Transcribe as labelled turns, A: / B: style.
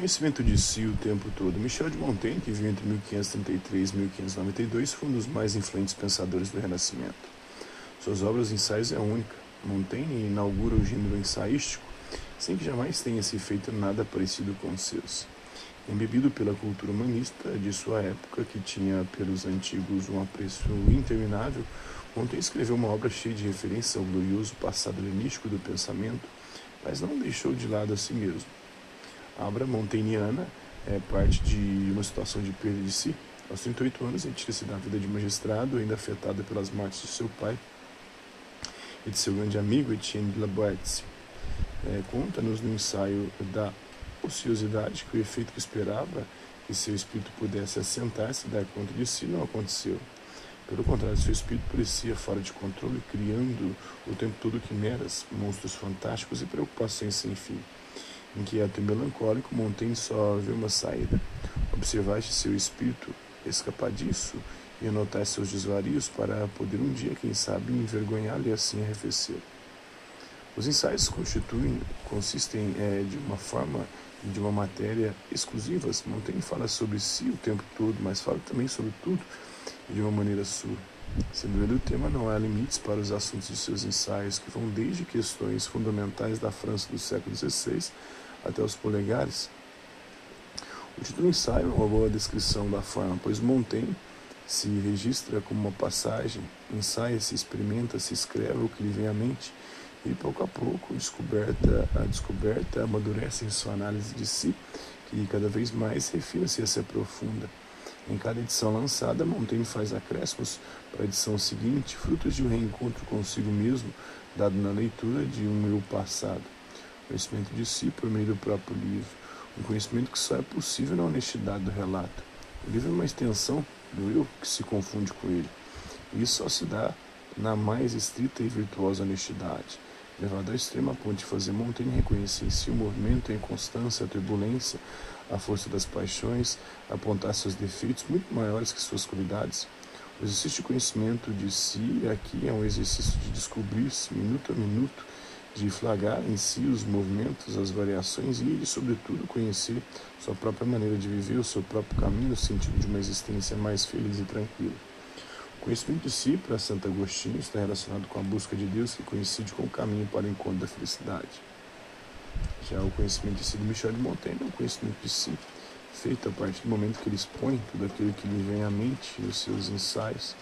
A: Conhecimento de si o tempo todo. Michel de Montaigne, que viveu entre 1533 e 1592, foi um dos mais influentes pensadores do Renascimento. Suas obras ensaios é única. Montaigne inaugura o gênero ensaístico sem que jamais tenha se feito nada parecido com os seus. Embebido pela cultura humanista de sua época, que tinha pelos antigos um apreço interminável, Montaigne escreveu uma obra cheia de referências ao glorioso passado helenístico do pensamento, mas não deixou de lado a si mesmo. A obra montainiana é parte de uma situação de perda de si. Aos 38 anos, ele tira-se da vida de magistrado, ainda afetado pelas mortes de seu pai e de seu grande amigo Etienne de la Boétie. É, Conta-nos no ensaio da ociosidade que o efeito que esperava que seu espírito pudesse assentar-se e dar conta de si não aconteceu. Pelo contrário, seu espírito parecia fora de controle, criando o tempo todo quimeras, monstros fantásticos e preocupações sem fim. Inquieto e melancólico, Montaigne só vê uma saída. Observaste seu espírito escapar disso e anotar seus desvarios para poder um dia, quem sabe, envergonhá-lo e assim arrefecer. Os ensaios constituem, consistem é, de uma forma de uma matéria exclusivas. Montaigne fala sobre si o tempo todo, mas fala também sobre tudo de uma maneira sua. Sendo ele o tema, não há limites para os assuntos de seus ensaios, que vão desde questões fundamentais da França do século XVI até os polegares. O título do ensaio é uma boa descrição da forma, pois Montaigne se registra como uma passagem, ensaia-se, experimenta-se, escreve o que lhe vem à mente e pouco a pouco descoberta a descoberta amadurece em sua análise de si, que cada vez mais refina-se e se aprofunda. Em cada edição lançada, Montaigne faz acréscimos para a edição seguinte, frutos de um reencontro consigo mesmo, dado na leitura de um eu passado. Conhecimento de si por meio do próprio livro, um conhecimento que só é possível na honestidade do relato. O livro é uma extensão do eu que se confunde com ele. E isso só se dá na mais estrita e virtuosa honestidade levado ao extremo a ponto de fazer Montaigne reconhecer em si o movimento, a inconstância, a turbulência, a força das paixões, apontar seus defeitos muito maiores que suas qualidades. O exercício de conhecimento de si aqui é um exercício de descobrir-se minuto a minuto, de flagrar em si os movimentos, as variações e de, sobretudo, conhecer sua própria maneira de viver, o seu próprio caminho no sentido de uma existência mais feliz e tranquila. Conhecimento de si, para Santo Agostinho, está relacionado com a busca de Deus que coincide com o caminho para o encontro da felicidade. Já o conhecimento de si de Michel de Montaigne é um conhecimento de si, feito a partir do momento que ele expõe tudo aquilo que lhe vem à mente nos seus ensaios,